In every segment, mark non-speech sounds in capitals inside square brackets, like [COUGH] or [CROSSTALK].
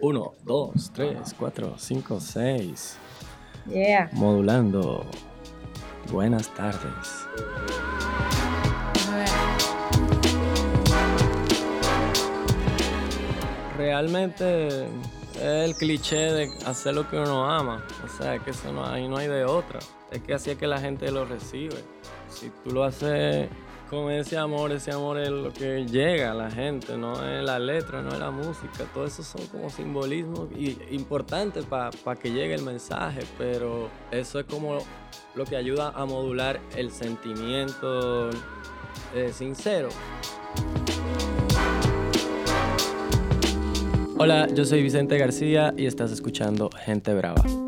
Uno, dos, tres, cuatro, cinco, seis. Yeah. Modulando. Buenas tardes. Realmente es el cliché de hacer lo que uno ama. O sea, que eso no, ahí no hay de otra. Es que así es que la gente lo recibe. Si tú lo haces con ese amor, ese amor es lo que llega a la gente, no es la letra, no es la música. Todo eso son como simbolismos importantes para que llegue el mensaje, pero eso es como lo que ayuda a modular el sentimiento eh, sincero. Hola, yo soy Vicente García y estás escuchando Gente Brava.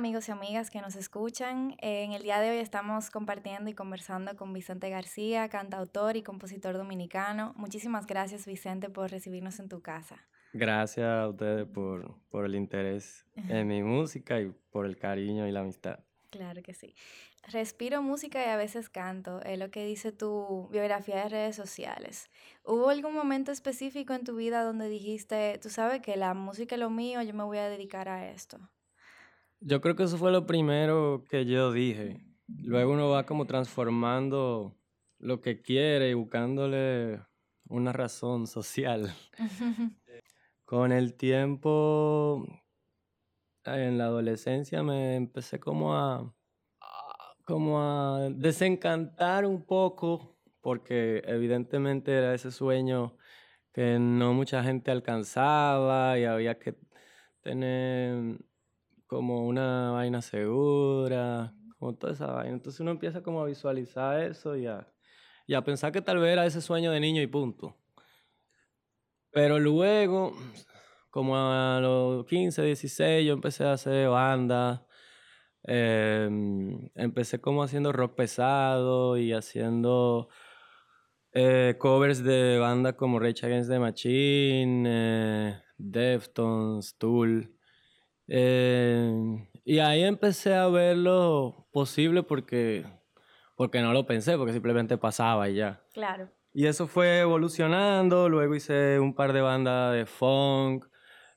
Amigos y amigas que nos escuchan. En el día de hoy estamos compartiendo y conversando con Vicente García, cantautor y compositor dominicano. Muchísimas gracias Vicente por recibirnos en tu casa. Gracias a ustedes por, por el interés en mi [LAUGHS] música y por el cariño y la amistad. Claro que sí. Respiro música y a veces canto, es lo que dice tu biografía de redes sociales. ¿Hubo algún momento específico en tu vida donde dijiste, tú sabes que la música es lo mío, yo me voy a dedicar a esto? Yo creo que eso fue lo primero que yo dije. Luego uno va como transformando lo que quiere y buscándole una razón social. [LAUGHS] Con el tiempo en la adolescencia me empecé como a, como a desencantar un poco porque evidentemente era ese sueño que no mucha gente alcanzaba y había que tener como una vaina segura, como toda esa vaina. Entonces uno empieza como a visualizar eso y a, y a pensar que tal vez era ese sueño de niño y punto. Pero luego como a los 15, 16, yo empecé a hacer banda. Em, empecé como haciendo rock pesado y haciendo eh, covers de bandas como Rage Against the Machine, eh, Deftones, Tool. Em, y ahí empecé a ver lo posible porque, porque no lo pensé, porque simplemente pasaba y ya. Claro. Y eso fue evolucionando, luego hice un par de bandas de funk,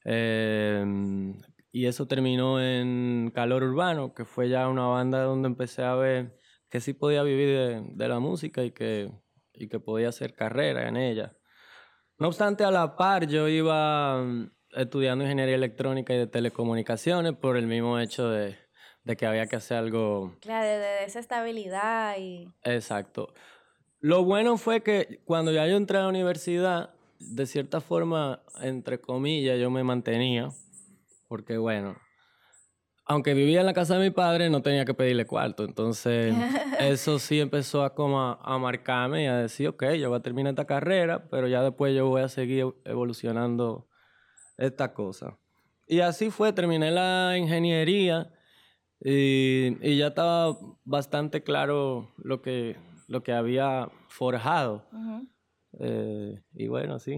Em, y eso terminó en Calor Urbano, que fue ya una banda donde empecé a ver que sí podía vivir de, la música y que, y que podía hacer carrera en ella. No obstante, a la par yo iba estudiando ingeniería electrónica y de telecomunicaciones por el mismo hecho de, de que había que hacer algo... Claro, de, esa estabilidad y... Exacto. Lo bueno fue que cuando ya yo entré a la universidad, de cierta forma, entre comillas, yo me mantenía, porque bueno, aunque vivía en la casa de mi padre, no tenía que pedirle cuarto. Entonces, [LAUGHS] eso sí empezó a como a, marcarme y a decir, ok, yo voy a terminar esta carrera, pero ya después yo voy a seguir evolucionando esta cosa. Y así fue, terminé la ingeniería y, y ya estaba bastante claro lo que, lo que había forjado. Eh, y bueno, sí.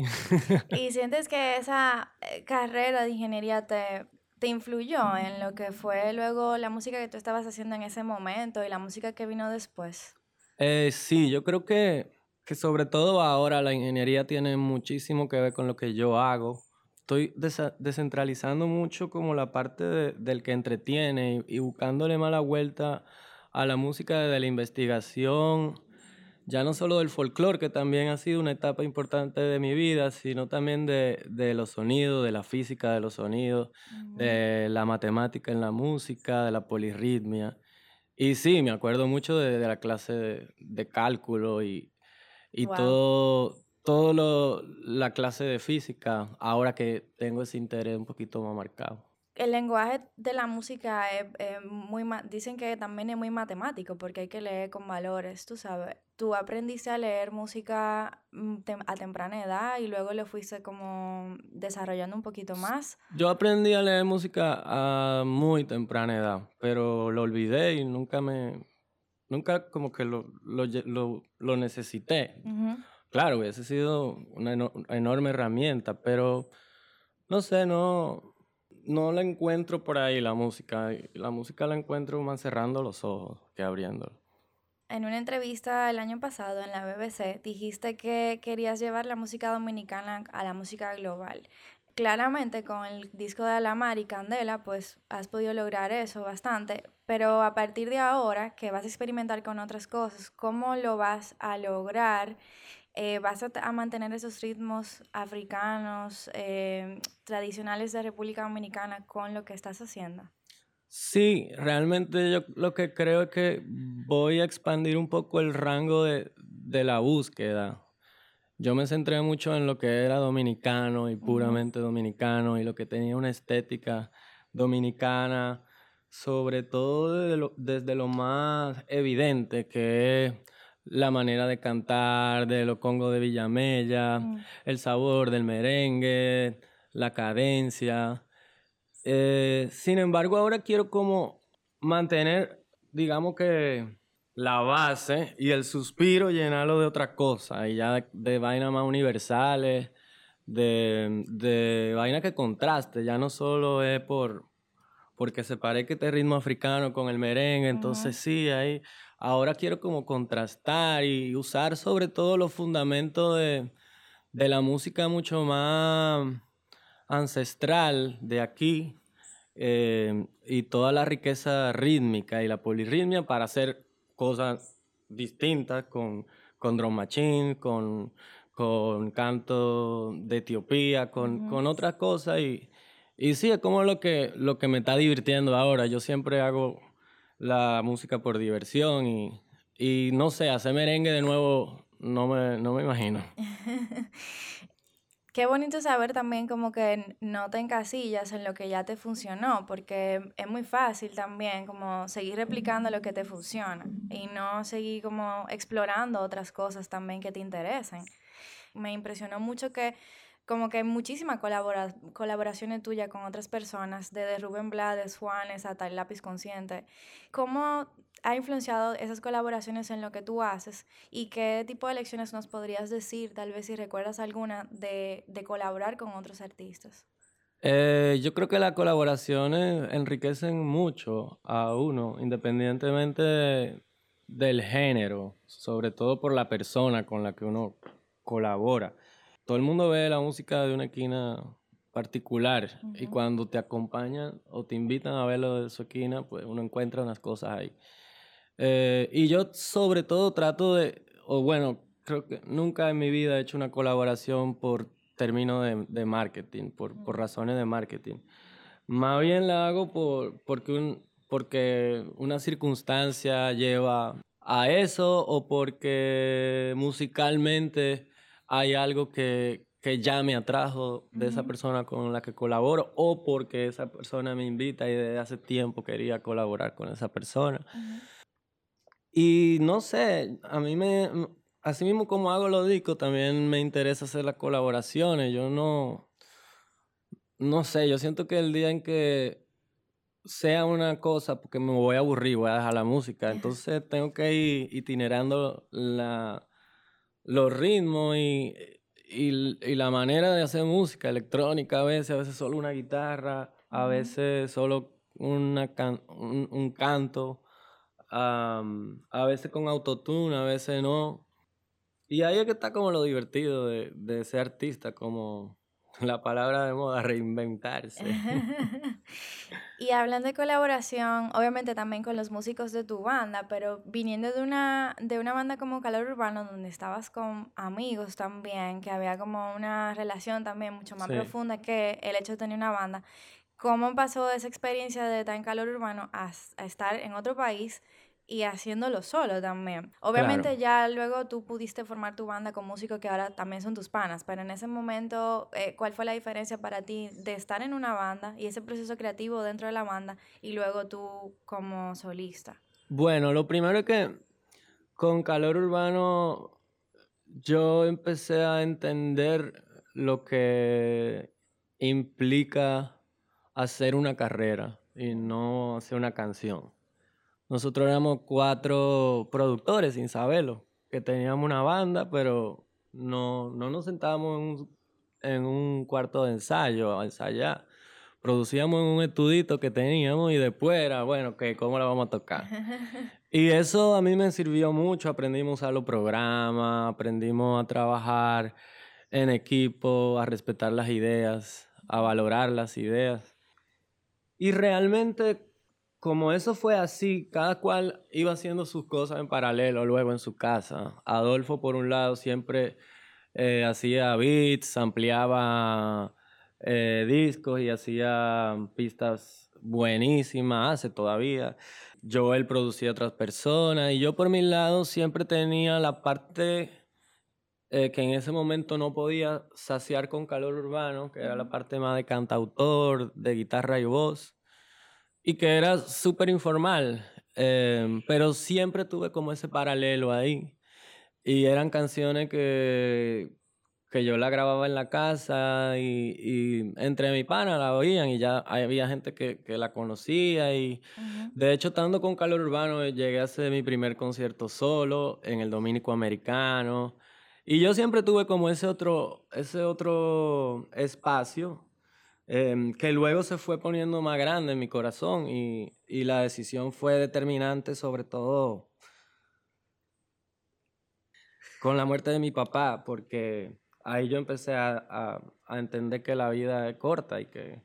¿Y [LAUGHS] sientes que esa eh, carrera de ingeniería te, te influyó en lo que fue luego la música que tú estabas haciendo en ese momento y la música que vino después? Eh, sí, yo creo que, que sobre todo ahora la ingeniería tiene muchísimo que ver con lo que yo hago. Estoy descentralizando mucho como la parte del que entretiene y, y buscándole mala vuelta a la música de la investigación ya no solo del folclore, que también ha sido una etapa importante de mi vida, sino también de, de los sonidos, de la física de los sonidos, de la matemática en la música, de la polirritmia. Y sí, me acuerdo mucho de, de la clase de, de, cálculo y, y todo, todo lo, la clase de física, ahora que tengo ese interés un poquito más marcado el lenguaje de la música es, muy, dicen que también es muy matemático porque hay que leer con valores, tú sabes. Tú aprendiste a leer música mm, a temprana edad y luego lo fuiste como desarrollando un poquito más. Yo aprendí a leer música a muy temprana edad, pero lo olvidé y nunca me, nunca como que lo, lo, lo, necesité. Claro, hubiese sido una enorme herramienta, pero no sé, no no la encuentro por ahí la música. La música la encuentro más cerrando los ojos que abriéndolos. En una entrevista el año pasado en la BBC dijiste que querías llevar la música dominicana a la música global. Claramente con el disco de Alamar y Candela pues has podido lograr eso bastante, pero a partir de ahora que vas a experimentar con otras cosas, ¿cómo lo vas a lograr? Eh, ¿Vas a, mantener esos ritmos africanos eh, tradicionales de República Dominicana con lo que estás haciendo? Sí, realmente yo lo que creo es que voy a expandir un poco el rango de, la búsqueda. Yo me centré mucho en lo que era dominicano y puramente dominicano y lo que tenía una estética dominicana, sobre todo desde lo, más evidente que es la manera de cantar de los congos de Villamella, mm. el sabor del merengue, la cadencia. Eh, sin embargo, ahora quiero como mantener, digamos que la base y el suspiro llenarlo de otra cosa, y ya de, vainas más universales, de, de vainas que contraste, ya no solo es por porque se parece este ritmo africano con el merengue, entonces sí, ahí ahora quiero como contrastar y usar sobre todo los fundamentos de, de la música mucho más ancestral de aquí eh, y toda la riqueza rítmica y la polirritmia para hacer cosas distintas con, con drum machine, con, con canto de Etiopía, con, con otras cosas y, y sí, es como lo que, lo que me está divirtiendo ahora. Yo siempre hago la música por diversión y, y no sé, hacer merengue de nuevo no me, no me imagino. [LAUGHS] Qué bonito saber también como que no te encasillas en lo que ya te funcionó, porque es muy fácil también como seguir replicando lo que te funciona y no seguir como explorando otras cosas también que te interesen. Me impresionó mucho que como que muchísimas colabora colaboraciones tuyas con otras personas, desde Rubén Blades, Juanes hasta el lápiz consciente. ¿Cómo ha influenciado esas colaboraciones en lo que tú haces y qué tipo de lecciones nos podrías decir, tal vez si recuerdas alguna, de, de colaborar con otros artistas? Eh, yo creo que las colaboraciones enriquecen mucho a uno, independientemente del género, sobre todo por la persona con la que uno colabora todo el mundo ve la música de una esquina particular y cuando te acompañan o te invitan a verlo de su esquina, pues uno encuentra unas cosas ahí. Eh, y yo sobre todo trato de, o bueno, creo que nunca en mi vida he hecho una colaboración por término de, marketing, por, por, razones de marketing. Más bien la hago por, porque, un, porque una circunstancia lleva a eso o porque musicalmente hay algo que, que ya me atrajo de esa persona con la que colaboro o porque esa persona me invita y desde hace tiempo quería colaborar con esa persona. Y no sé, a mí me, así mismo como hago los discos, también me interesa hacer las colaboraciones. Yo no, no sé, yo siento que el día en que sea una cosa, porque me voy a aburrir, voy a dejar la música, entonces tengo que ir itinerando la los ritmos y, y, la manera de hacer música electrónica, a veces, a veces solo una guitarra, a veces solo una un, canto, a veces con autotune, a veces no. Y ahí es que está como lo divertido de, de ser artista, como [LAUGHS] la palabra de moda, reinventarse. [LAUGHS] y hablando de colaboración, obviamente también con los músicos de tu banda, pero viniendo de una, de una banda como Calor Urbano, donde estabas con amigos también, que había como una relación también mucho más profunda que el hecho de tener una banda. ¿Cómo pasó esa experiencia de estar en Calor Urbano a estar en otro país? Y haciéndolo solo también. Obviamente ya luego tú pudiste formar tu banda con músicos que ahora también son tus panas, pero en ese momento, eh, ¿cuál fue la diferencia para ti de estar en una banda y ese proceso creativo dentro de la banda y luego tú como solista? Bueno, lo primero es que con Calor Urbano yo empecé a entender lo que implica hacer una carrera y no hacer una canción. Nosotros éramos cuatro productores sin saberlo, que teníamos una banda, pero no, no nos sentábamos en un, cuarto de ensayo a ensayar, producíamos en un estudito que teníamos y después era, bueno, que ¿cómo la vamos a tocar? [LAUGHS] y eso a mí me sirvió mucho, aprendimos a usar los programas, aprendimos a trabajar en equipo, a respetar las ideas, a valorar las ideas. Y realmente, como eso fue así, cada cual iba haciendo sus cosas en paralelo luego en su casa. Adolfo, por un lado, siempre eh, hacía beats, ampliaba eh, discos y hacía pistas buenísimas, hace todavía. Joel producía otras personas y yo por mi lado siempre tenía la parte eh, que en ese momento no podía saciar con calor urbano, que era la parte más de cantautor, de guitarra y voz, y que era súper informal, em, pero siempre tuve como ese paralelo ahí. Y eran canciones que, que yo la grababa en la casa y, entre mi pana la oían y ya había gente que, que la conocía y de hecho estando con Calor Urbano llegué a hacer mi primer concierto solo en el Dominico Americano y yo siempre tuve como ese otro, ese otro espacio em, que luego se fue poniendo más grande en mi corazón y, y la decisión fue determinante sobre todo con la muerte de mi papá porque ahí yo empecé a, a, entender que la vida es corta y que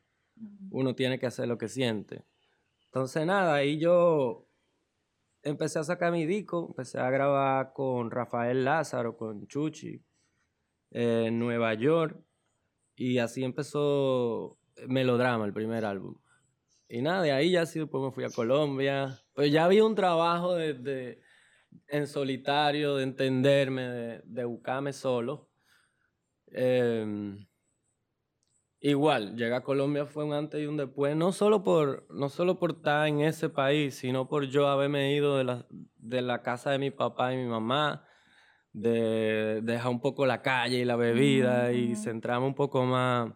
uno tiene que hacer lo que siente. Entonces, nada, ahí yo empecé a sacar mi disco, empecé a grabar con Rafael Lázaro, con Chuchi, en Nueva York, y así empezó Melodrama, el primer álbum. Y nada, de ahí ya sí después me fui a Colombia. Pues ya había un trabajo de, en solitario, de entenderme, de, de buscarme solo. Em, igual, llegar a Colombia fue un antes y un después, no solo por, no solo por estar en ese país, sino por yo haberme ido de la, de la casa de mi papá y mi mamá, de, dejar un poco la calle y la bebida y centrarme un poco más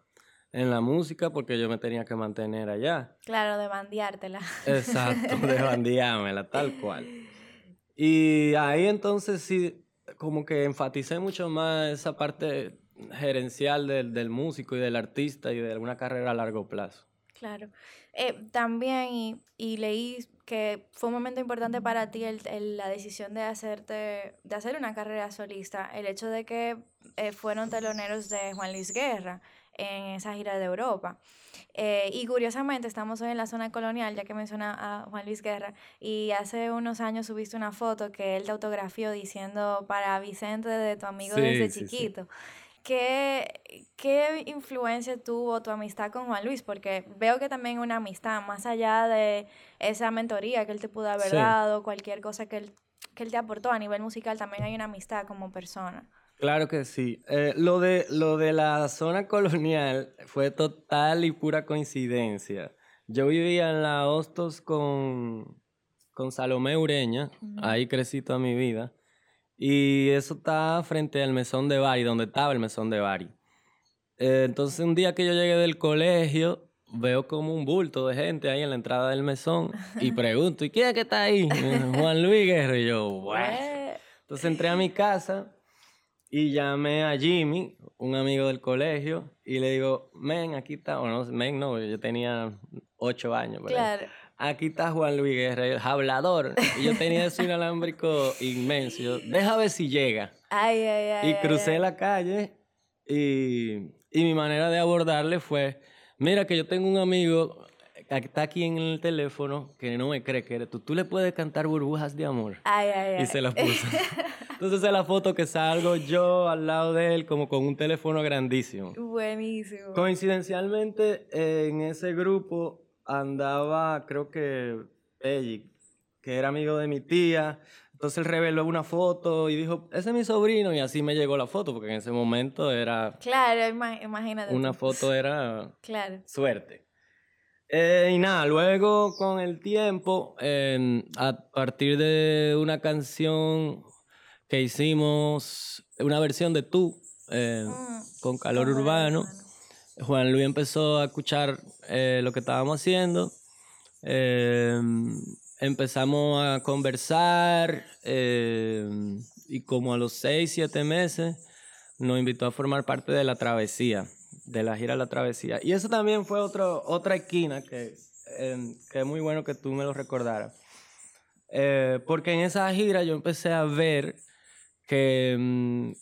en la música porque yo me tenía que mantener allá. Claro, de bandeártela. Exacto, de [LAUGHS] bandeármela, tal cual. Y ahí entonces sí, como que enfaticé mucho más esa parte gerencial del, del, músico y del artista y de alguna carrera a largo plazo. Claro. Eh, también, y, y, leí que fue un momento importante para ti el, la decisión de, hacerte, de hacer una carrera solista, el hecho de que eh, fueron teloneros de Juan Luis Guerra en esa gira de Europa. Eh, y curiosamente estamos hoy en la zona colonial, ya que menciona a Juan Luis Guerra, y hace unos años subiste una foto que él te autografió diciendo para Vicente de tu amigo desde chiquito. ¿Qué, ¿Qué influencia tuvo tu amistad con Juan Luis? Porque veo que también una amistad, más allá de esa mentoría que él te pudo haber dado, cualquier cosa que él, que él te aportó a nivel musical, también hay una amistad como persona. Claro que sí. Eh, lo, de, lo de la zona colonial fue total y pura coincidencia. Yo vivía en la Hostos con, con Salomé Ureña, ahí crecí toda mi vida. Y eso está frente al mesón de Bari, donde estaba el mesón de Bari. Eh, entonces un día que yo llegué del colegio, veo como un bulto de gente ahí en la entrada del mesón y [LAUGHS] pregunto, ¿y quién es que está ahí? Juan Luis Guerrero. Y yo, bueno. Entonces entré a mi casa y llamé a Jimmy, un amigo del colegio, y le digo, men, aquí está, o no, men, no, yo tenía ocho años. Claro aquí está Juan Luis Guerra, el hablador. Y yo tenía ese inalámbrico inmenso. Yo, deja ver si llega. Ay, ay, ay. Y crucé la calle y, y mi manera de abordarle fue, mira que yo tengo un amigo que está aquí en el teléfono que no me cree que eres tú. Tú le puedes cantar burbujas de amor. Ay, ay, y se las puso. [LAUGHS] Entonces es la foto que salgo yo al lado de él como con un teléfono grandísimo. Buenísimo. Coincidencialmente en ese grupo andaba, creo que Pellic, que era amigo de mi tía. Entonces él reveló una foto y dijo, ese es mi sobrino. Y así me llegó la foto, porque en ese momento era... Claro, imagínate. Una foto era... [LAUGHS] claro. Suerte. Eh, y nada, luego con el tiempo, a partir de una canción que hicimos, una versión de Tú, eh, mm, con Calor Urbano Juan Luis empezó a escuchar eh, lo que estábamos haciendo. Em, empezamos a conversar em, y como a los seis, siete meses nos invitó a formar parte de La Travesía, de la gira La Travesía. Y eso también fue otro, otra esquina que, em, que es muy bueno que tú me lo recordaras. Eh, porque en esa gira yo empecé a ver que, mm,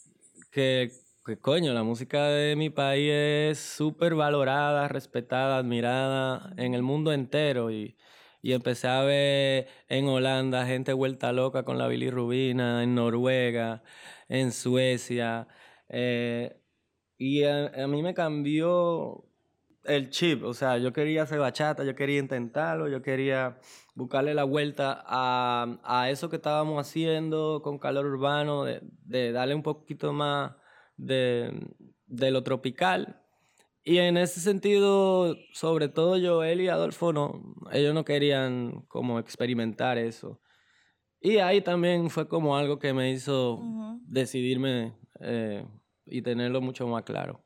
que, que, coño, la música de mi país es súper valorada, respetada, admirada en el mundo entero. Y, y empecé a ver en Holanda gente vuelta loca con la bilirrubina, en Noruega, en Suecia. Eh, y a, mí me cambió el chip, o sea, yo quería hacer bachata, yo quería intentarlo, yo quería buscarle la vuelta a, a eso que estábamos haciendo con calor urbano, de, de darle un poquito más de, de lo tropical y en ese sentido, sobre todo Joel y Adolfo, no, ellos no querían como experimentar eso. Y ahí también fue como algo que me hizo decidirme eh, y tenerlo mucho más claro.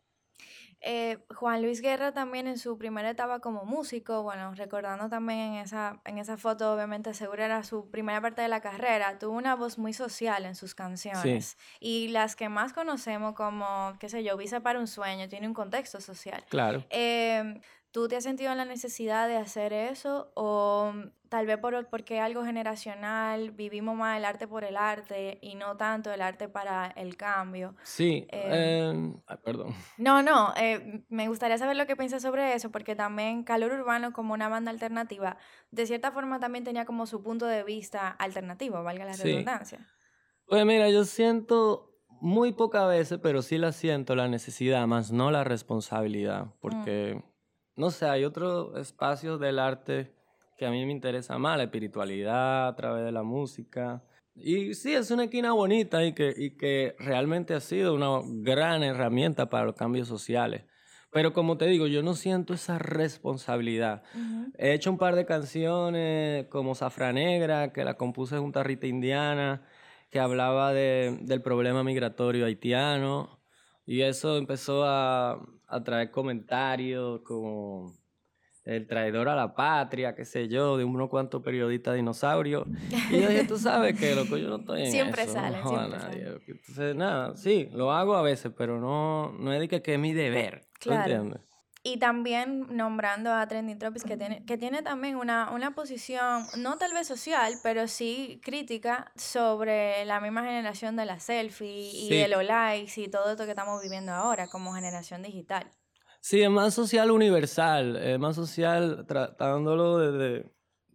Eh, Juan Luis Guerra también en su primera etapa como músico, bueno, recordando también en esa, en esa foto, obviamente seguro era su primera parte de la carrera, tuvo una voz muy social en sus canciones. Y las que más conocemos como, qué sé yo, Visa para un sueño, tiene un contexto social. Claro. Eh, ¿Tú te has sentido en la necesidad de hacer eso? ¿O tal vez por, porque algo generacional, vivimos más el arte por el arte y no tanto el arte para el cambio? Sí, eh, em, perdón. [LAUGHS] No, no, eh, me gustaría saber lo que piensas sobre eso, porque también Calor Urbano como una banda alternativa, de cierta forma también tenía como su punto de vista alternativo, valga la redundancia. Pues mira, yo siento muy pocas veces, pero sí la siento la necesidad, más no la responsabilidad, mm. No sé, hay otros espacios del arte que a mí me interesa más, la espiritualidad a través de la música. Y sí, es una esquina bonita y que, y que realmente ha sido una gran herramienta para los cambios sociales. Pero como te digo, yo no siento esa responsabilidad. He hecho un par de canciones como Zafra Negra, que la compuse junto a Rita Indiana, que hablaba de, del problema migratorio haitiano. Y eso empezó a, a traer comentarios como el traidor a la patria, qué sé yo, de unos cuantos periodistas dinosaurios. Y yo dije, tú sabes que, loco, yo no estoy en siempre eso. Sale, no siempre sale. Entonces, nada, sí, lo hago a veces, pero no, no es de que, que es mi deber. Claro. ¿Entiendes? Y también nombrando a Trending Tropics, que tiene, que tiene también una, una posición, no tal vez social, pero sí crítica sobre la misma generación de la selfie y de los likes y todo esto que estamos viviendo ahora como generación digital. Sí, es más social universal, es más social tratándolo desde,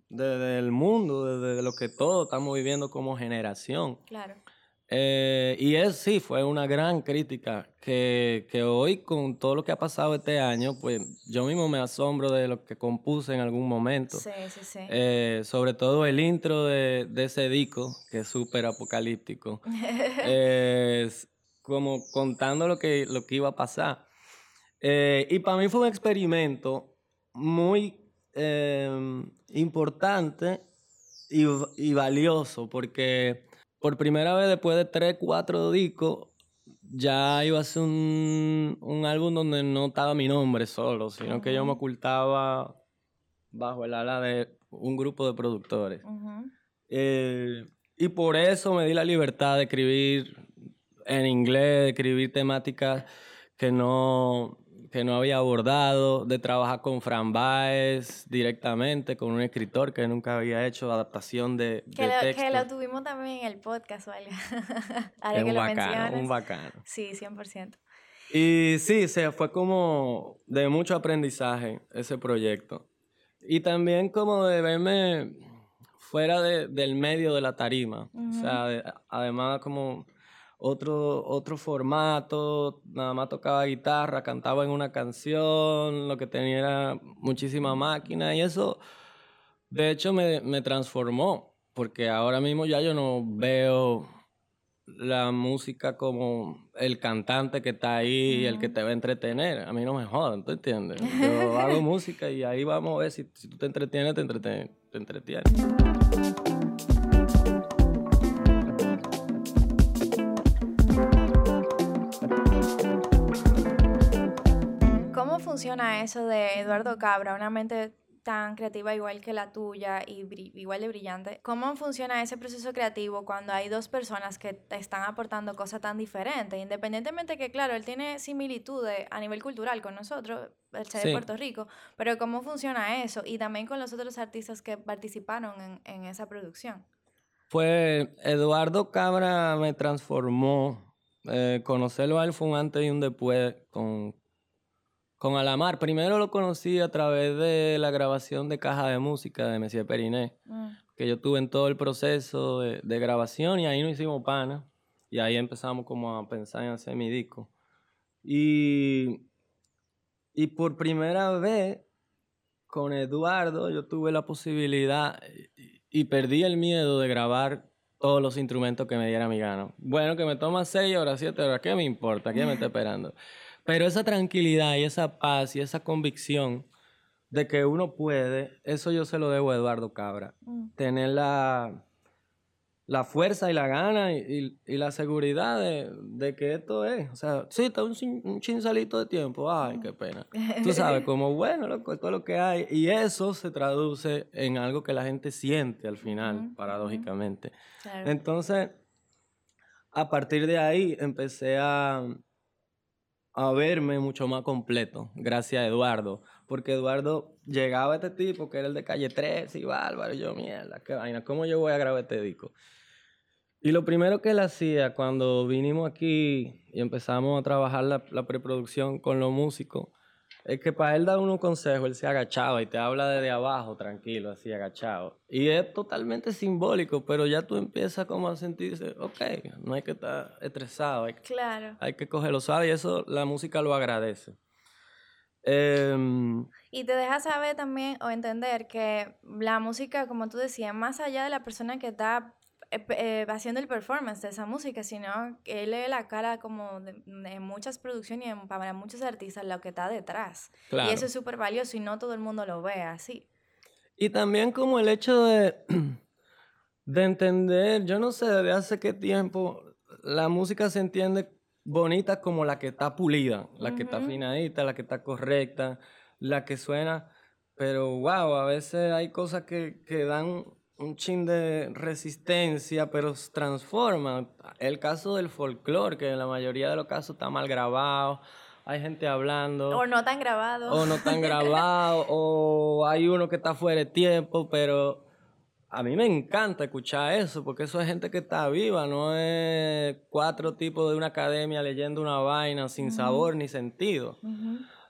desde el mundo, desde lo que todos estamos viviendo como generación. Claro. Eh, y es, sí, fue una gran crítica que, que, hoy con todo lo que ha pasado este año, pues yo mismo me asombro de lo que compuse en algún momento. Sí, sí, sí. Eh, sobre todo el intro de, de ese disco, que es súper apocalíptico. [LAUGHS] es como contando lo que, lo que iba a pasar. Eh, y para mí fue un experimento muy importante y, y valioso, porque por primera vez después de tres, cuatro discos, ya iba a ser un, un álbum donde no estaba mi nombre solo, sino que yo me ocultaba bajo el ala de un grupo de productores. Eh, y por eso me di la libertad de escribir en inglés, de escribir temáticas que no, que no había abordado, de trabajar con Fran Baez directamente, con un escritor que nunca había hecho adaptación de, que de lo, texto. Que lo tuvimos también en el podcast, ¿vale? [LAUGHS] Ahora es que un lo bacano, un bacano. Sí, 100%. Y sí, se fue como de mucho aprendizaje ese proyecto. Y también como de verme fuera de, del medio de la tarima. O sea, de, además como otro, otro formato, nada más tocaba guitarra, cantaba en una canción, lo que tenía era muchísima máquina y eso, de hecho, me, me transformó, porque ahora mismo ya yo no veo la música como el cantante que está ahí y el que te va a entretener. A mí no me jodan, ¿tú entiendes? Yo hago [LAUGHS] música y ahí vamos a ver si, si tú te entretienes, te, entretienes. Te entretienes. Funciona eso de Eduardo Cabra, una mente tan creativa igual que la tuya y igual de brillante, ¿cómo funciona ese proceso creativo cuando hay dos personas que te están aportando cosas tan diferentes? Independientemente que, claro, él tiene similitudes a nivel cultural con nosotros, el ser de Puerto Rico, pero ¿cómo funciona eso? Y también con los otros artistas que participaron en, en esa producción. Pues Eduardo Cabra me transformó. Eh, conocerlo a él fue un antes y un después con, con Alamar. Primero lo conocí a través de la grabación de caja de música de Messier Periné, mm. que yo tuve en todo el proceso de, de, grabación y ahí nos hicimos pana. Y ahí empezamos como a pensar en hacer mi disco. Y, y por primera vez con Eduardo yo tuve la posibilidad y perdí el miedo de grabar todos los instrumentos que me diera mi gano. Bueno, que me toma seis horas, siete horas, ¿qué me importa? ¿Qué me está esperando? [LAUGHS] Pero esa tranquilidad y esa paz y esa convicción de que uno puede, eso yo se lo debo a Eduardo Cabra. Mm. Tener la, la fuerza y la gana y, la seguridad de, que esto es. O sea, sí, está un, un chinsalito de tiempo. Ay, qué pena. Tú [LAUGHS] sabes, como bueno, loco, todo lo que hay. Y eso se traduce en algo que la gente siente al final, paradójicamente. Entonces, a partir de ahí empecé a, a verme mucho más completo, gracias a Eduardo. Porque Eduardo llegaba a este tipo que era el de calle 13 y bárbaro. Yo, mierda, qué vaina, ¿cómo yo voy a grabar este disco? Y lo primero que él hacía cuando vinimos aquí y empezamos a trabajar la, preproducción con los músicos, es que para él dar unos consejos, él se agachaba y te habla desde abajo, tranquilo, así agachado. Y es totalmente simbólico, pero ya tú empiezas como a sentirse, ok, no hay que estar estresado, hay, claro. hay que cogerlo suave y eso la música lo agradece. Em, y te deja saber también o entender que la música, como tú decías, más allá de la persona que está eh, eh, haciendo el performance de esa música, sino que él lee la cara como de, muchas producciones y para muchos artistas lo que está detrás. Y eso es súper valioso y no todo el mundo lo ve así. Y también como el hecho de, [CLEARS THROAT] de entender, yo no sé desde hace qué tiempo la música se entiende bonita como la que está pulida, la que está afinadita, la que está correcta, la que suena, pero wow, a veces hay cosas que, que dan un chin de resistencia, pero se transforma. El caso del folclore, que en la mayoría de los casos está mal grabado, hay gente hablando. O no tan grabado. O no tan grabado, [LAUGHS] o hay uno que está fuera de tiempo, pero a mí me encanta escuchar eso, porque eso es gente que está viva, no es cuatro tipos de una academia leyendo una vaina sin sabor ni sentido.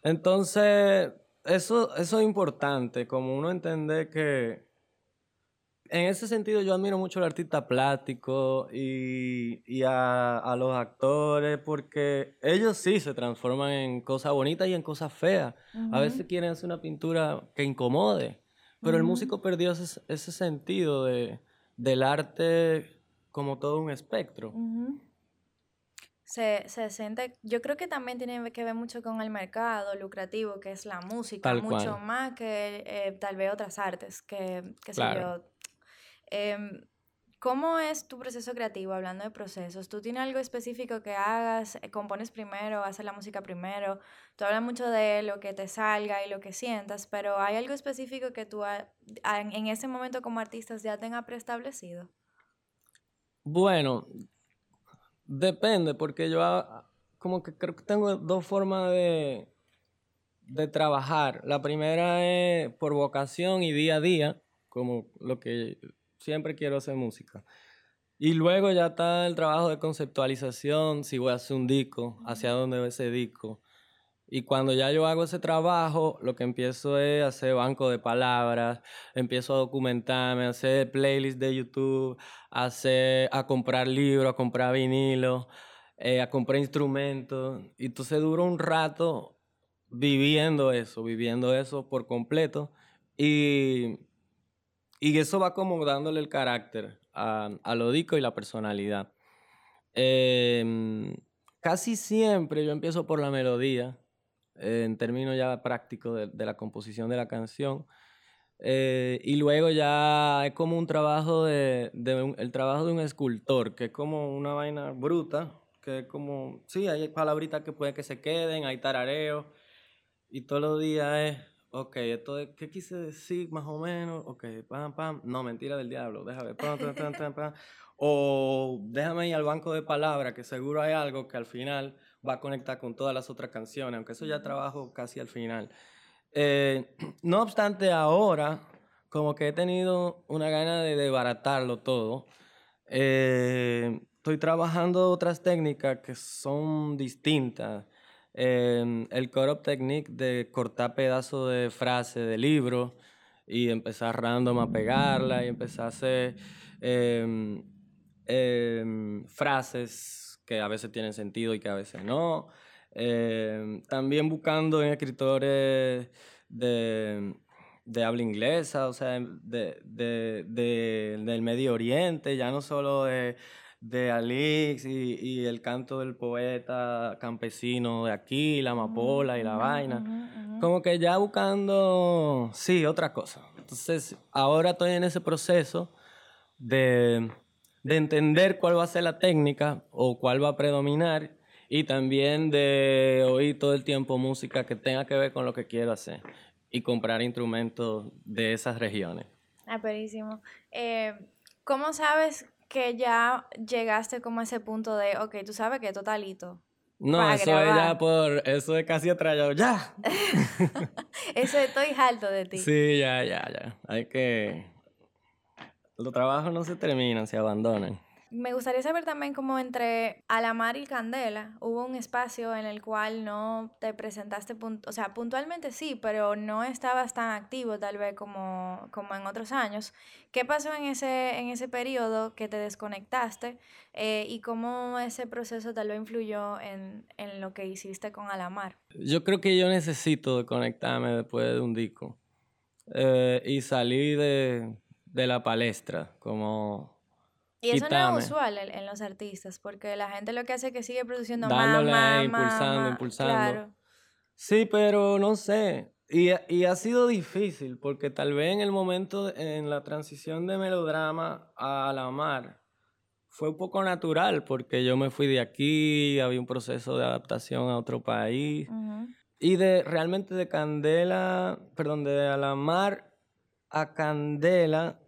Entonces, eso, eso es importante, como uno entender que en ese sentido yo admiro mucho al artista plástico y, y a, a, los actores porque ellos sí se transforman en cosas bonitas y en cosas feas. A veces quieren hacer una pintura que incomode, pero el músico perdió ese, ese sentido de, del arte como todo un espectro. Se, se, siente, yo creo que también tiene que ver mucho con el mercado lucrativo, que es la música, mucho más que eh, tal vez otras artes, que, que sé yo, Em, ¿Cómo es tu proceso creativo, hablando de procesos? ¿Tú tienes algo específico que hagas? Eh, ¿Compones primero? ¿Haces la música primero? Tú hablas mucho de lo que te salga y lo que sientas, pero ¿hay algo específico que tú en ese momento como artista ya tengas preestablecido? Bueno, depende, porque yo como que creo que tengo dos formas de, de trabajar. La primera es por vocación y día a día, como lo que siempre quiero hacer música. Y luego ya está el trabajo de conceptualización, si voy a hacer un disco, hacia dónde va ese disco. Y cuando ya yo hago ese trabajo, lo que empiezo es hacer banco de palabras, empiezo a documentarme, a hacer playlists de YouTube, a, hacer, a comprar libros, a comprar vinilos, eh, a comprar instrumentos. Y entonces duro un rato viviendo eso, viviendo eso por completo. Y y eso va como dándole el carácter a, lo disco y la personalidad. Em, casi siempre yo empiezo por la melodía, en términos ya prácticos de, la composición de la canción. Eh, y luego ya es como un trabajo de, de el trabajo de un escultor, que es como una vaina bruta, que es como, sí, hay palabritas que puede que se queden, hay tarareo, y todos los días es ok, esto es, ¿qué quise decir más o menos? Ok, pam, pam, no, mentira del diablo, déjame, pam, pam, pam, pam, pam. O déjame ir al banco de palabras, que seguro hay algo que al final va a conectar con todas las otras canciones, aunque eso ya trabajo casi al final. Eh, [CLEARS THROAT] no obstante, ahora como que he tenido una gana de desbaratarlo todo. Eh, estoy trabajando otras técnicas que son distintas. El core technique de cortar pedazos de frase de libro y empezar random a pegarla y empezar a hacer em, em, frases que a veces tienen sentido y que a veces no. Em, también buscando en escritores de, de habla inglesa, o sea, de, de, del Medio Oriente, ya no solo de, de Alix y, y, el canto del poeta campesino de aquí, la amapola y la vaina. Como que ya buscando, sí, otra cosa. Entonces, ahora estoy en ese proceso de, de entender cuál va a ser la técnica o cuál va a predominar y también de oír todo el tiempo música que tenga que ver con lo que quiero hacer y comprar instrumentos de esas regiones. Ah. Eh, ¿Cómo sabes que ya llegaste como a ese punto de, ok, tú sabes que totalito? No, eso es ya por, eso es casi atrayado, ya. [LAUGHS] eso estoy alto de ti. Sí, ya, ya, ya. Hay que... Los trabajos no se terminan, se abandonan. Me gustaría saber también cómo entre Alamar y Candela hubo un espacio en el cual no te presentaste, o sea, puntualmente sí, pero no estabas tan activo tal vez como, como en otros años. ¿Qué pasó en ese, en ese periodo que te desconectaste eh, y cómo ese proceso tal vez influyó en, en, lo que hiciste con Alamar? Yo creo que yo necesito conectarme después de un disco eh, y salir de, de la palestra, como y eso no es usual en, los artistas, porque la gente lo que hace es que sigue produciendo Dándole, más, impulsando, impulsando. Sí, pero no sé. Y, y, ha sido difícil, porque tal vez en el momento, en la transición de melodrama a la mar, fue un poco natural, porque yo me fui de aquí, había un proceso de adaptación a otro país. Y de realmente de Candela, perdón, de Alamar a Candela,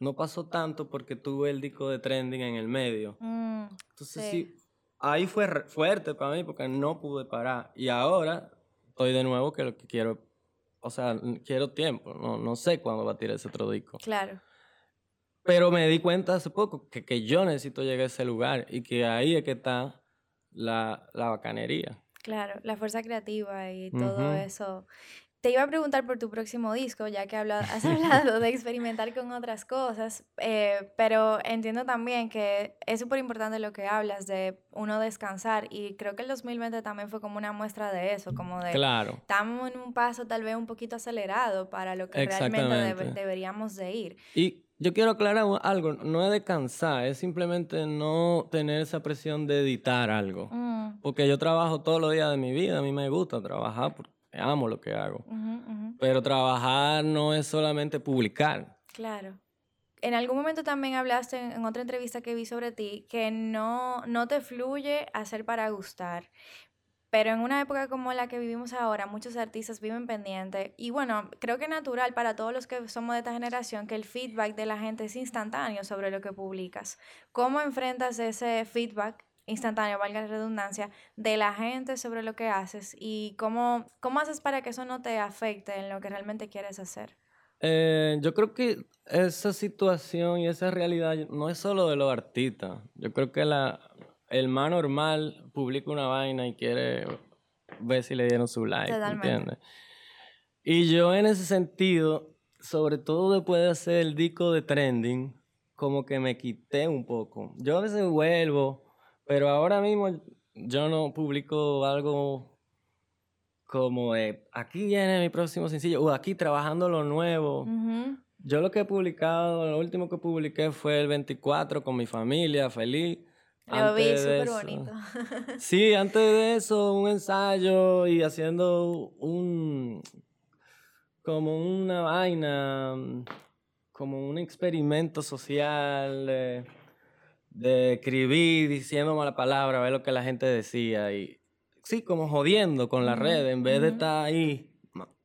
no pasó tanto porque tuve el disco de trending en el medio. Mm, Entonces sí. ahí fue fuerte para mí porque no pude parar. Y ahora estoy de nuevo que lo que quiero, o sea, quiero tiempo, no, no sé cuándo va a tirar ese otro disco. Claro. Pero me di cuenta hace poco que, que yo necesito llegar a ese lugar y que ahí es que está la, la bacanería. Claro, la fuerza creativa y todo eso. Te iba a preguntar por tu próximo disco, ya que has [LAUGHS] hablado de experimentar con otras cosas, eh, pero entiendo también que es súper importante lo que hablas de uno descansar y creo que el 2020 también fue como una muestra de eso, como de claro. estamos en un paso tal vez un poquito acelerado para lo que realmente deberíamos de ir. Y yo quiero aclarar algo, no es descansar, es simplemente no tener esa presión de editar algo, mm. porque yo trabajo todos los días de mi vida, a mí me gusta trabajar amo lo que hago. Pero trabajar no es solamente publicar. Claro. En algún momento también hablaste en, otra entrevista que vi sobre ti que no, no te fluye hacer para gustar. Pero en una época como la que vivimos ahora, muchos artistas viven pendientes. Y bueno, creo que es natural para todos los que somos de esta generación que el feedback de la gente es instantáneo sobre lo que publicas. ¿Cómo enfrentas ese feedback instantáneo, valga la redundancia, de la gente sobre lo que haces y cómo, cómo haces para que eso no te afecte en lo que realmente quieres hacer. Eh, yo creo que esa situación y esa realidad no es solo de los artistas. Yo creo que la, el más normal publica una vaina y quiere ver si le dieron su like, ¿entiendes? Y yo en ese sentido, sobre todo después de hacer el disco de trending, como que me quité un poco. Yo a veces vuelvo pero ahora mismo yo no publico algo como aquí viene mi próximo sencillo, o aquí trabajando lo nuevo. Yo lo que he publicado, lo último que publiqué fue el 24 con mi familia, feliz. Lo vi, súper bonito. [LAUGHS] [LAUGHS] sí, antes de eso, un ensayo y haciendo un. como una vaina, como un experimento social de escribir diciendo mala palabra, ver lo que la gente decía y sí, como jodiendo con la red en vez de estar ahí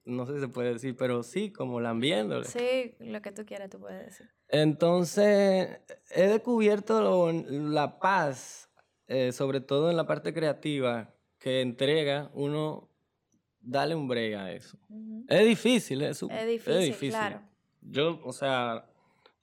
no sé si se puede decir, pero sí, como lambiéndole. Sí, lo que tú quieras tú puedes decir. Entonces, he descubierto la paz, eh, sobre todo en la parte creativa, que entrega uno, dale un brega a eso. Es difícil, es, es difícil, es difícil. Claro. Yo, o sea,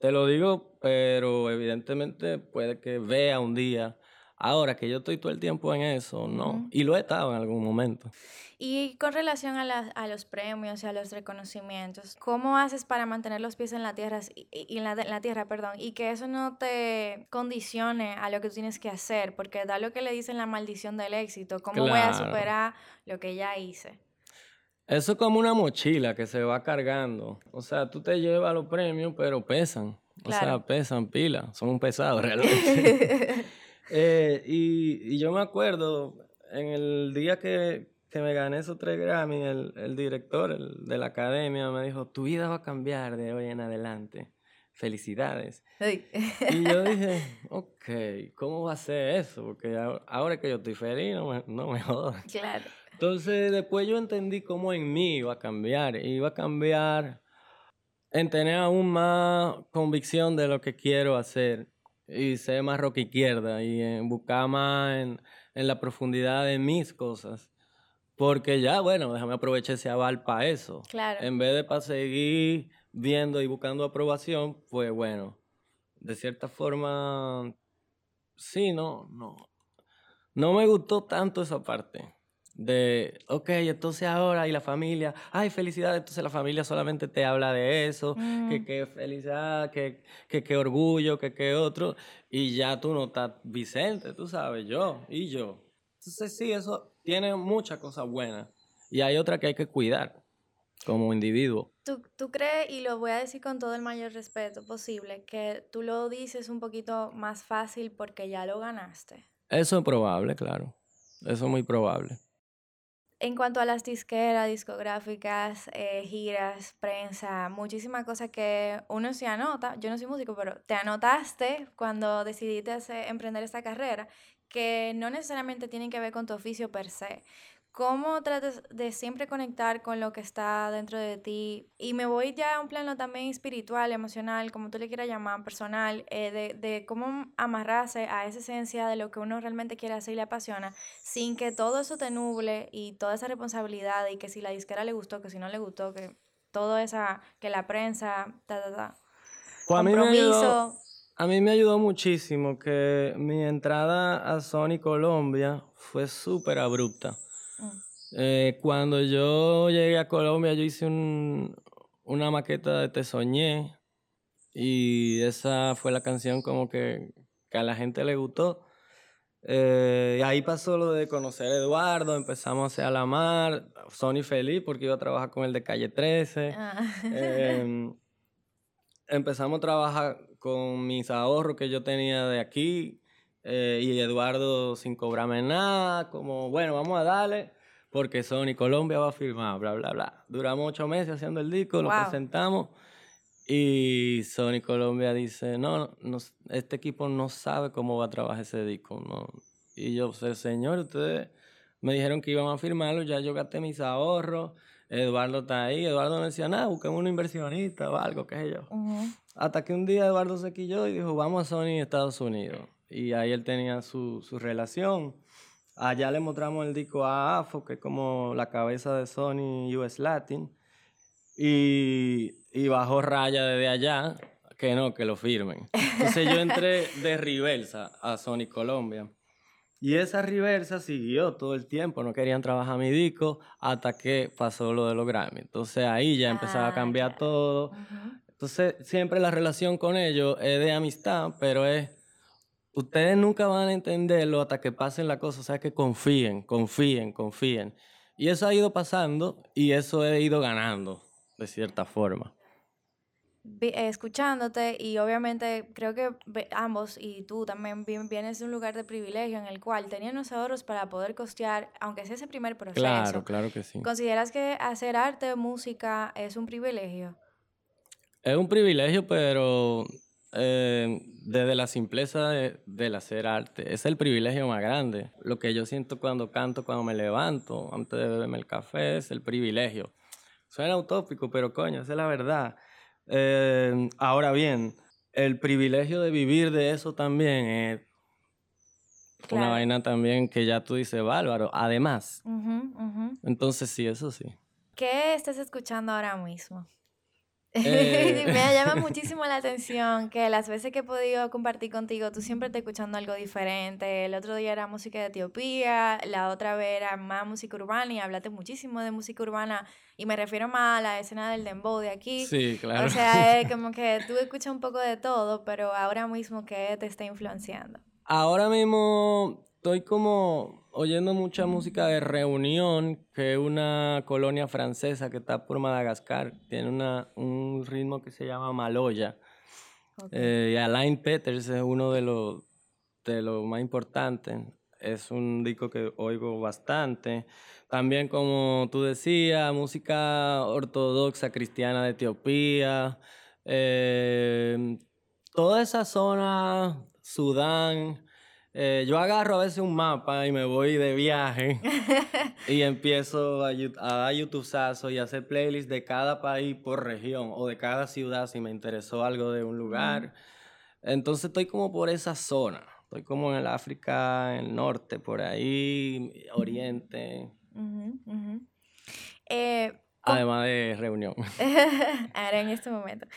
te lo digo, pero evidentemente puede que vea un día Ahora que yo estoy todo el tiempo en eso, no. Y lo he estado en algún momento. Y con relación a, a los premios y a los reconocimientos, ¿cómo haces para mantener los pies en la tierra y, en, la, tierra, perdón, y que eso no te condicione a lo que tú tienes que hacer? Porque da lo que le dicen la maldición del éxito. ¿Cómo voy a superar lo que ya hice? Eso es como una mochila que se va cargando. O sea, tú te llevas los premios, pero pesan. O sea, pesan pila. Son pesados [LAUGHS] realmente. [LAUGHS] Eh, y, yo me acuerdo, en el día que, me gané esos tres Grammy, el, director de la academia me dijo, tu vida va a cambiar de hoy en adelante. Felicidades. Y yo [LAUGHS] dije, ok, ¿cómo va a ser eso? Porque ahora que yo estoy feliz, no me, no me jodas. Claro. Entonces después yo entendí cómo en mí iba a cambiar. Iba a cambiar en tener aún más convicción de lo que quiero hacer y ser más rock izquierda y en buscar más en, la profundidad de mis cosas. Porque ya, bueno, déjame aprovechar ese aval para eso. Claro. En vez de para seguir viendo y buscando aprobación, pues bueno, de cierta forma, sí, no, no. No me gustó tanto esa parte de, ok, entonces ahora y la familia, ay, felicidad, entonces la familia solamente te habla de eso, que mm. qué felicidad, que qué orgullo, que qué otro, y ya tú no estás Vicente, tú sabes, yo y yo. Entonces sí, eso tiene muchas cosas buenas y hay otra que hay que cuidar como individuo. ¿Tú, ¿Tú crees, y lo voy a decir con todo el mayor respeto posible, que tú lo dices un poquito más fácil porque ya lo ganaste? Eso es probable, claro. Eso es muy probable. En cuanto a las disqueras, discográficas, eh, giras, prensa, muchísimas cosas que uno se anota, yo no soy músico, pero te anotaste cuando decidiste emprender esta carrera, que no necesariamente tienen que ver con tu oficio per se, ¿Cómo tratas de siempre conectar con lo que está dentro de ti? Y me voy ya a un plano también espiritual, emocional, como tú le quieras llamar, personal, eh, de, de, cómo amarrarse a esa esencia de lo que uno realmente quiere hacer y le apasiona, sin que todo eso te nuble y toda esa responsabilidad y que si la disquera le gustó, que si no le gustó, que todo esa, que la prensa, ta, ta, ta. Pues a mí me ayudó, a mí me ayudó muchísimo que mi entrada a Sony Colombia fue súper abrupta. Eh, cuando yo llegué a Colombia, yo hice una maqueta de Te Soñé y esa fue la canción como que, a la gente le gustó. Eh, ahí pasó lo de conocer a Eduardo, empezamos a hacer a la mar, Sony feliz porque iba a trabajar con el de Calle 13. Ah. Em, empezamos a trabajar con mis ahorros que yo tenía de aquí eh, y Eduardo sin cobrarme nada, como bueno, vamos a darle porque Sony Colombia va a firmar, bla, bla, bla. Duramos ocho meses haciendo el disco, lo presentamos y Sony Colombia dice, no, no, este equipo no sabe cómo va a trabajar ese disco. No. Y yo, señor, ustedes me dijeron que iban a firmarlo, ya yo gasté mis ahorros, Eduardo está ahí, Eduardo no decía nada, busquemos un inversionista o algo, qué sé yo. Hasta que un día Eduardo se quilló y dijo, vamos a Sony Estados Unidos. Y ahí él tenía su, su relación Allá le mostramos el disco a AFO, que es como la cabeza de Sony US Latin. Y, y bajó raya desde allá, que no, que lo firmen. Entonces yo entré de reversa a Sony Colombia. Y esa reversa siguió todo el tiempo, no querían trabajar mi disco hasta que pasó lo de los Grammy. Entonces ahí ya empezaba a ah, cambiar todo. Entonces siempre la relación con ellos es de amistad, pero es ustedes nunca van a entenderlo hasta que pasen la cosa, o sea, que confíen, confíen, confíen. Y eso ha ido pasando y eso he ido ganando, de cierta forma. Escuchándote y obviamente creo que ambos y tú también vienes de un lugar de privilegio en el cual tenían los ahorros para poder costear, aunque sea ese primer proceso. Claro, claro que sí. ¿Consideras que hacer arte o música es un privilegio? Es un privilegio, pero eh, desde la simpleza de, del hacer arte. Es el privilegio más grande. Lo que yo siento cuando canto, cuando me levanto, antes de beberme el café, es el privilegio. Suena utópico, pero coño, esa es la verdad. Eh, ahora bien, el privilegio de vivir de eso también es una vaina también que ya tú dices, bárbaro. Además, entonces sí, eso sí. ¿Qué estás escuchando ahora mismo? Eh. [LAUGHS] me llama [LAUGHS] muchísimo la atención que las veces que he podido compartir contigo, tú siempre estás escuchando algo diferente. El otro día era música de Etiopía, la otra vez era más música urbana y hablaste muchísimo de música urbana y me refiero más a la escena del dembow de aquí. Sí, claro. O sea, es [LAUGHS] como que tú escuchas un poco de todo, pero ahora mismo, ¿qué te está influenciando? Ahora mismo estoy como oyendo mucha música de Reunión, que es una colonia francesa que está por Madagascar. Tiene una, un ritmo que se llama Maloya. Eh, y Alain Peters es uno de los, de los más importantes. Es un disco que oigo bastante. También, como tú decías, música ortodoxa cristiana de Etiopía. Eh, toda esa zona, Sudán, eh, yo agarro a veces un mapa y me voy de viaje [LAUGHS] y empiezo a, a dar YouTube y hacer playlists de cada país por región o de cada ciudad si me interesó algo de un lugar. Entonces estoy como por esa zona. Estoy como en el África, en el norte, por ahí, oriente. eh, Además de reunión. [LAUGHS] Ahora en este momento.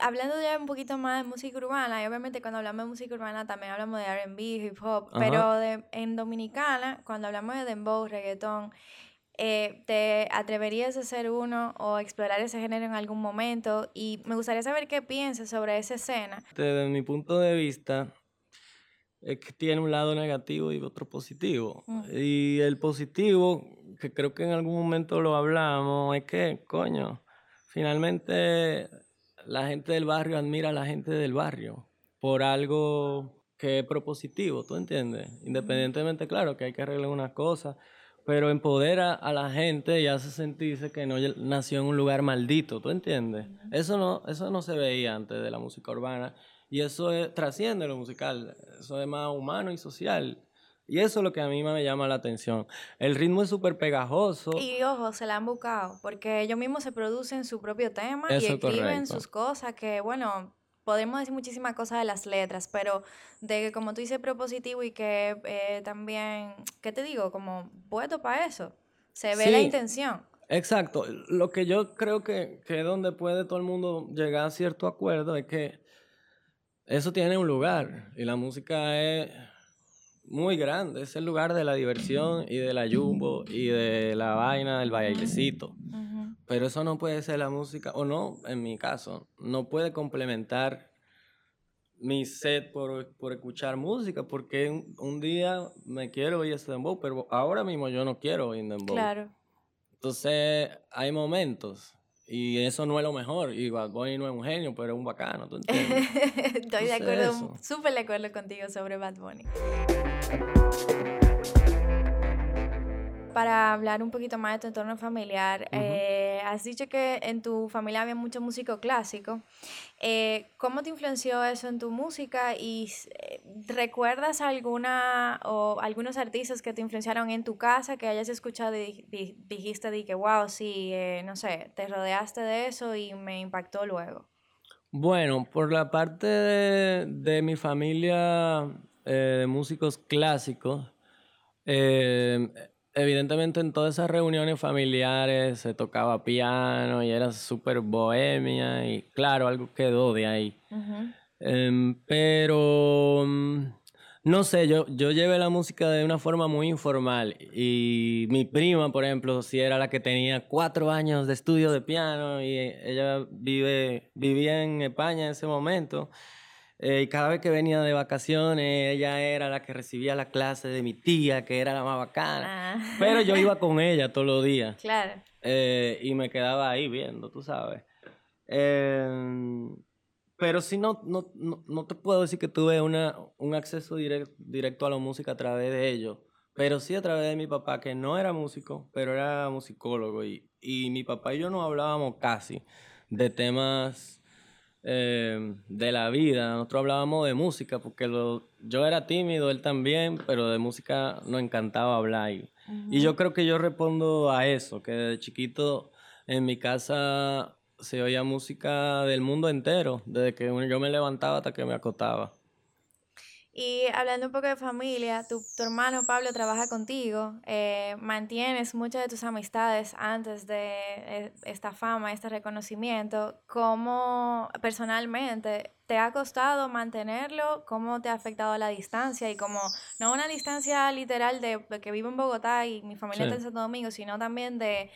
Hablando ya un poquito más de música urbana, y obviamente cuando hablamos de música urbana también hablamos de RB, hip hop, pero de, en Dominicana, cuando hablamos de dembow, reggaetón, eh, ¿te atreverías a hacer uno o explorar ese género en algún momento? Y me gustaría saber qué piensas sobre esa escena. Desde mi punto de vista, es que tiene un lado negativo y otro positivo. Mm. Y el positivo, que creo que en algún momento lo hablamos, es que, coño, finalmente la gente del barrio admira a la gente del barrio por algo que es propositivo, ¿tú entiendes? Independientemente, claro, que hay que arreglar unas cosas, pero empodera a la gente y hace sentirse que no nació en un lugar maldito, ¿tú entiendes? Eso no, eso no se veía antes de la música urbana y eso trasciende lo musical, eso es más humano y social. Y eso es lo que a mí me llama la atención. El ritmo es súper pegajoso. Y ojo, se la han buscado, porque ellos mismos se producen su propio tema y escriben sus cosas, que bueno, podemos decir muchísimas cosas de las letras, pero de que como tú dices propositivo y que eh, también, ¿qué te digo? Como puesto para eso. Se ve la intención. Exacto. Lo que yo creo que, que es donde puede todo el mundo llegar a cierto acuerdo es que eso tiene un lugar y la música es muy grande, es el lugar de la diversión y de la jumbo y de la vaina del bailecito. Pero eso no puede ser la música, o no, en mi caso, no puede complementar mi set por, por escuchar música, porque un, día me quiero oír ese dembow, pero ahora mismo yo no quiero oír dembow. Claro. Entonces, hay momentos. Y eso no es lo mejor. Y Bad Bunny no es un genio, pero es un bacano, ¿tú entiendes? [LAUGHS] Estoy de acuerdo, súper de acuerdo contigo sobre Bad Bunny para hablar un poquito más de tu entorno familiar, eh, has dicho que en tu familia había mucho músico clásico. Eh, ¿Cómo te influenció eso en tu música? ¿Y eh, recuerdas alguna o algunos artistas que te influenciaron en tu casa que hayas escuchado y dijiste de que, wow, sí, no sé, te rodeaste de eso y me impactó luego? Bueno, por la parte de, mi familia de músicos clásicos, evidentemente en todas esas reuniones familiares se tocaba piano y era súper bohemia y claro, algo quedó de ahí. Em, pero mm, no sé, yo, yo llevé la música de una forma muy informal y mi prima, por ejemplo, si era la que tenía cuatro años de estudio de piano y ella vive, vivía en España en ese momento. Eh, y cada vez que venía de vacaciones, ella era la que recibía la clase de mi tía, que era la más bacana. Ah. Pero yo iba [LAUGHS] con ella todos los días. Claro. Eh, y me quedaba ahí viendo, tú sabes. Em, pero sí, no, no, no, te puedo decir que tuve una, un acceso directo a la música a través de ellos. Pero sí a través de mi papá, que no era músico, pero era musicólogo. Y, y mi papá y yo no hablábamos casi de temas Em, de la vida. Nosotros hablábamos de música, porque lo, yo era tímido, él también, pero de música nos encantaba hablar. Y, yo creo que yo respondo a eso, que desde chiquito En mi casa se oía música del mundo entero, desde que yo me levantaba hasta que me acostaba. Y hablando un poco de familia, tu, hermano Pablo trabaja contigo, eh, mantienes muchas de tus amistades antes de eh, esta fama, este reconocimiento. ¿Cómo personalmente te ha costado mantenerlo? ¿Cómo te ha afectado la distancia? Y como, no una distancia literal de, que vivo en Bogotá y mi familia está en Santo Domingo, sino también de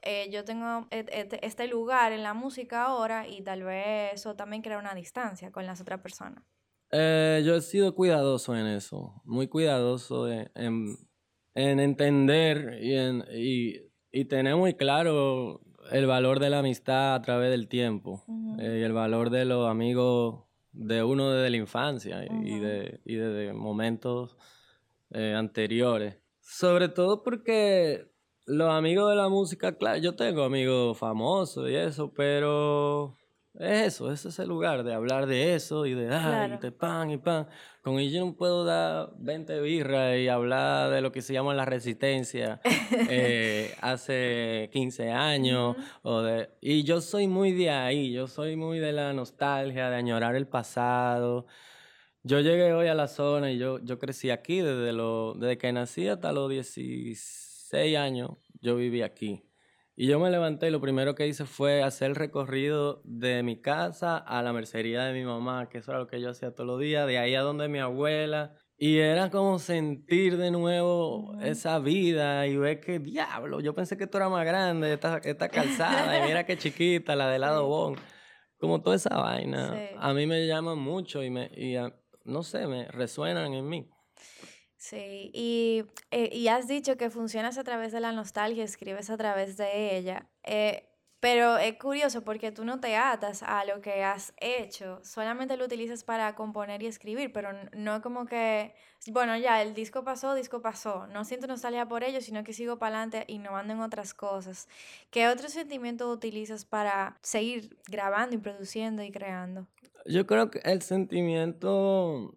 eh, yo tengo este lugar en la música ahora y tal vez eso también crea una distancia con las otras personas. Eh, yo he sido cuidadoso en eso, muy cuidadoso en, entender y, en, y, tener muy claro el valor de la amistad a través del tiempo eh, y el valor de los amigos de uno desde la infancia y, de, y de momentos eh, anteriores. Sobre todo porque los amigos de la música, claro, yo tengo amigos famosos y eso, pero es eso, es ese lugar de hablar de eso y de, ay, de pan y pan. Con ellos no puedo dar 20 birras y hablar de lo que se llama la resistencia [LAUGHS] eh, hace 15 años. o de, y yo soy muy de ahí, yo soy muy de la nostalgia, de añorar el pasado. Yo llegué hoy a la zona y yo, yo crecí aquí desde, lo, desde que nací hasta los 16 años, yo viví aquí. Y yo me levanté y lo primero que hice fue hacer el recorrido de mi casa a la mercería de mi mamá, que eso era lo que yo hacía todos los días, de ahí a donde mi abuela. Y era como sentir de nuevo esa vida y ver que diablo, yo pensé que esto era más grande, esta, esta calzada, y mira qué chiquita, la de lado [LAUGHS] bon. Como toda esa vaina. A mí me llaman mucho y, me, y no sé, me resuenan en mí. Sí, y, eh, y, has dicho que funcionas a través de la nostalgia, escribes a través de ella, eh, pero es curioso porque tú no te atas a lo que has hecho, solamente lo utilizas para componer y escribir, pero no como que, bueno, ya el disco pasó, disco pasó, no siento nostalgia por ello, sino que sigo para adelante innovando en otras cosas. ¿Qué otro sentimiento utilizas para seguir grabando y produciendo y creando? Yo creo que el sentimiento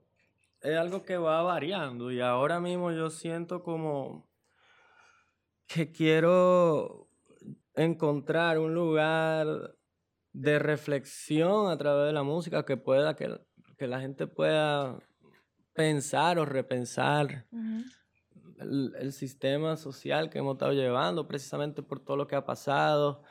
es algo que va variando y ahora mismo yo siento como que quiero encontrar un lugar de reflexión a través de la música que pueda, que, que la gente pueda pensar o repensar el, el, sistema social que hemos estado llevando precisamente por todo lo que ha pasado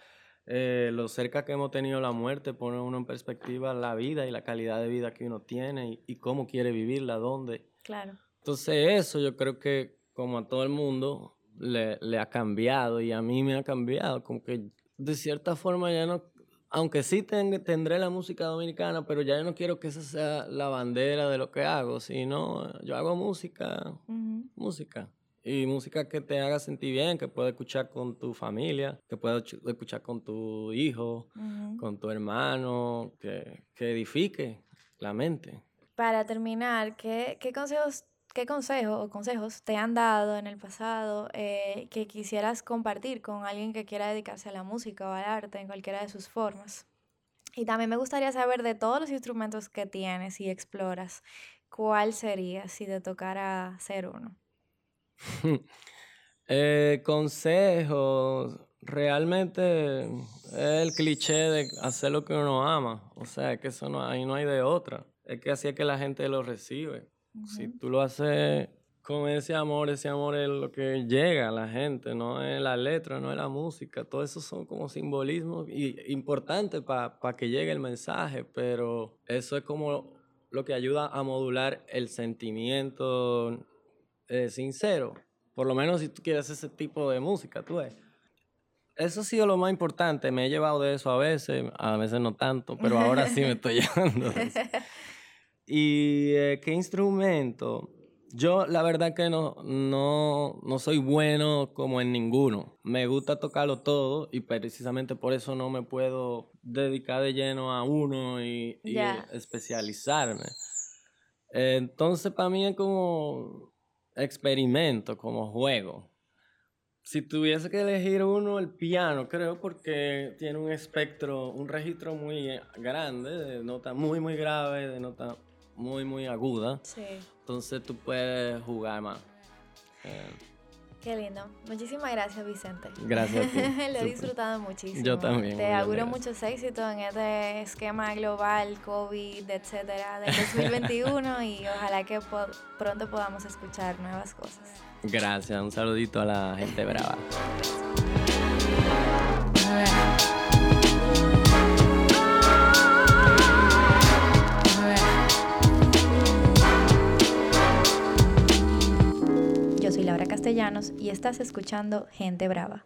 eh, lo cerca que hemos tenido la muerte pone uno en perspectiva la vida y la calidad de vida que uno tiene y, cómo quiere vivirla, dónde. Claro. Entonces eso yo creo que como a todo el mundo le, le ha cambiado y a mí me ha cambiado, como que de cierta forma ya no, aunque sí tendré la música dominicana, pero ya no quiero que esa sea la bandera de lo que hago, sino yo hago música, música y música que te haga sentir bien, que puedas escuchar con tu familia, que puedas escuchar con tu hijo, con tu hermano, que, que, edifique la mente. Para terminar, ¿qué, qué consejos ¿Qué consejos o consejos te han dado en el pasado eh, que quisieras compartir con alguien que quiera dedicarse a la música o al arte en cualquiera de sus formas? Y también me gustaría saber de todos los instrumentos que tienes y exploras, ¿cuál sería si te tocara ser uno? [LAUGHS] eh, consejos, realmente es el cliché de hacer lo que uno ama. O sea, que eso no, ahí no hay de otra. Es que así es que la gente lo recibe. Si tú lo haces con ese amor, ese amor es lo que llega a la gente, no es la letra, no es la música. Todo eso son como simbolismos importantes para que llegue el mensaje, pero eso es como lo que ayuda a modular el sentimiento eh, sincero. Por lo menos si tú quieres ese tipo de música, tú ves. Eso ha sido lo más importante. Me he llevado de eso a veces, a veces no tanto, pero ahora sí me estoy [LAUGHS] llevando de eso. ¿Y eh, qué instrumento? Yo la verdad que no, no, no soy bueno como en ninguno. Me gusta tocarlo todo y precisamente por eso no me puedo dedicar de lleno a uno y, y especializarme. Entonces para mí es como experimento, como juego. Si tuviese que elegir uno, el piano, creo, porque tiene un espectro, un registro muy eh, grande, de nota muy, muy grave, de nota muy, muy aguda. Sí. Entonces tú puedes jugar más. Eh, Qué lindo. Muchísimas gracias, Vicente. Gracias a ti. [LAUGHS] Lo he disfrutado muchísimo. Yo también. Te auguro muchos éxitos en este esquema global, COVID, etcétera, del [LAUGHS] 2021 y ojalá que pronto podamos escuchar nuevas cosas. Gracias. Un saludito a la gente brava. [LAUGHS] Castellanos y estás escuchando Gente Brava.